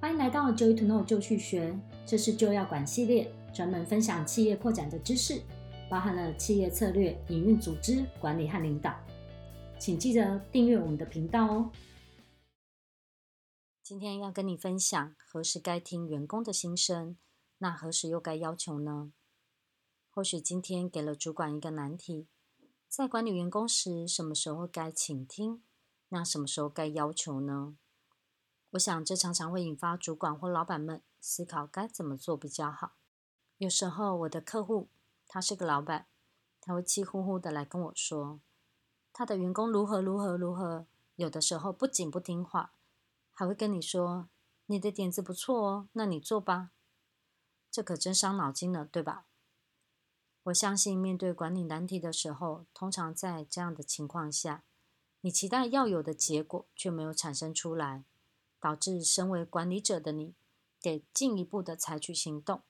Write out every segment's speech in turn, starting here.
欢迎来到 Joy to Know 就去学，这是就要管系列，专门分享企业扩展的知识，包含了企业策略、营运、组织管理和领导。请记得订阅我们的频道哦。今天要跟你分享何时该听员工的心声，那何时又该要求呢？或许今天给了主管一个难题，在管理员工时，什么时候该倾听？那什么时候该要求呢？我想这常常会引发主管或老板们思考该怎么做比较好。有时候我的客户他是个老板，他会气呼呼的来跟我说，他的员工如何如何如何，有的时候不仅不听话，还会跟你说你的点子不错哦，那你做吧。这可真伤脑筋了，对吧？我相信面对管理难题的时候，通常在这样的情况下。你期待要有的结果却没有产生出来，导致身为管理者的你得进一步的采取行动，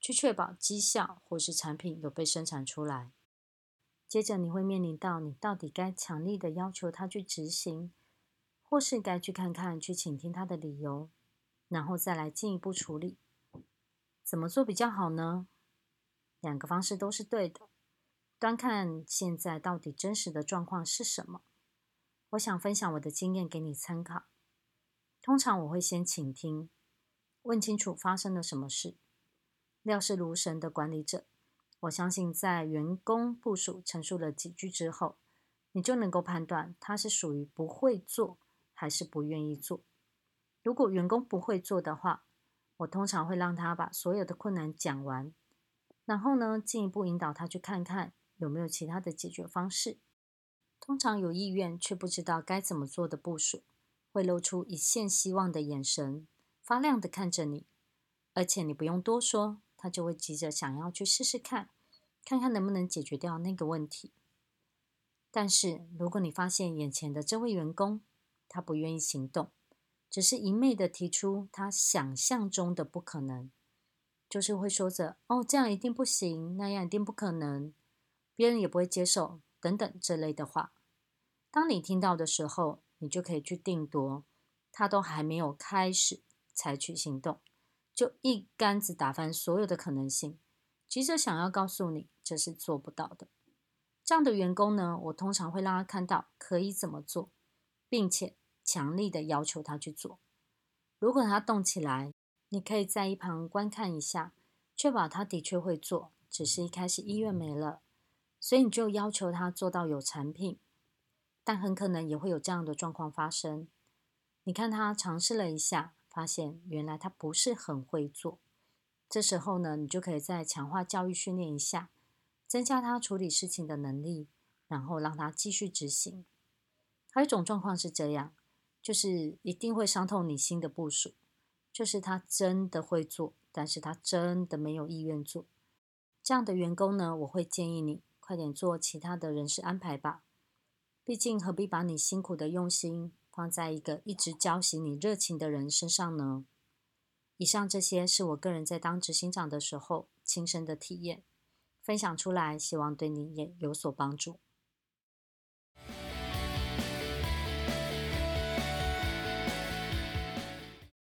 去确保绩效或是产品有被生产出来。接着你会面临到你到底该强力的要求他去执行，或是该去看看去倾听他的理由，然后再来进一步处理。怎么做比较好呢？两个方式都是对的，端看现在到底真实的状况是什么。我想分享我的经验给你参考。通常我会先倾听，问清楚发生了什么事。料事如神的管理者，我相信在员工部署陈述了几句之后，你就能够判断他是属于不会做还是不愿意做。如果员工不会做的话，我通常会让他把所有的困难讲完，然后呢，进一步引导他去看看有没有其他的解决方式。通常有意愿却不知道该怎么做的部署，会露出一线希望的眼神，发亮的看着你，而且你不用多说，他就会急着想要去试试看，看看能不能解决掉那个问题。但是如果你发现眼前的这位员工，他不愿意行动，只是一昧的提出他想象中的不可能，就是会说着“哦，这样一定不行，那样一定不可能”，别人也不会接受。等等这类的话，当你听到的时候，你就可以去定夺，他都还没有开始采取行动，就一竿子打翻所有的可能性，急着想要告诉你这是做不到的。这样的员工呢，我通常会让他看到可以怎么做，并且强力的要求他去做。如果他动起来，你可以在一旁观看一下，确保他的确会做，只是一开始意愿没了。所以你就要求他做到有产品，但很可能也会有这样的状况发生。你看他尝试了一下，发现原来他不是很会做。这时候呢，你就可以再强化教育训练一下，增加他处理事情的能力，然后让他继续执行。还有一种状况是这样，就是一定会伤透你心的部署，就是他真的会做，但是他真的没有意愿做。这样的员工呢，我会建议你。快点做其他的人事安排吧，毕竟何必把你辛苦的用心放在一个一直浇熄你热情的人身上呢？以上这些是我个人在当执行长的时候亲身的体验，分享出来，希望对你也有所帮助。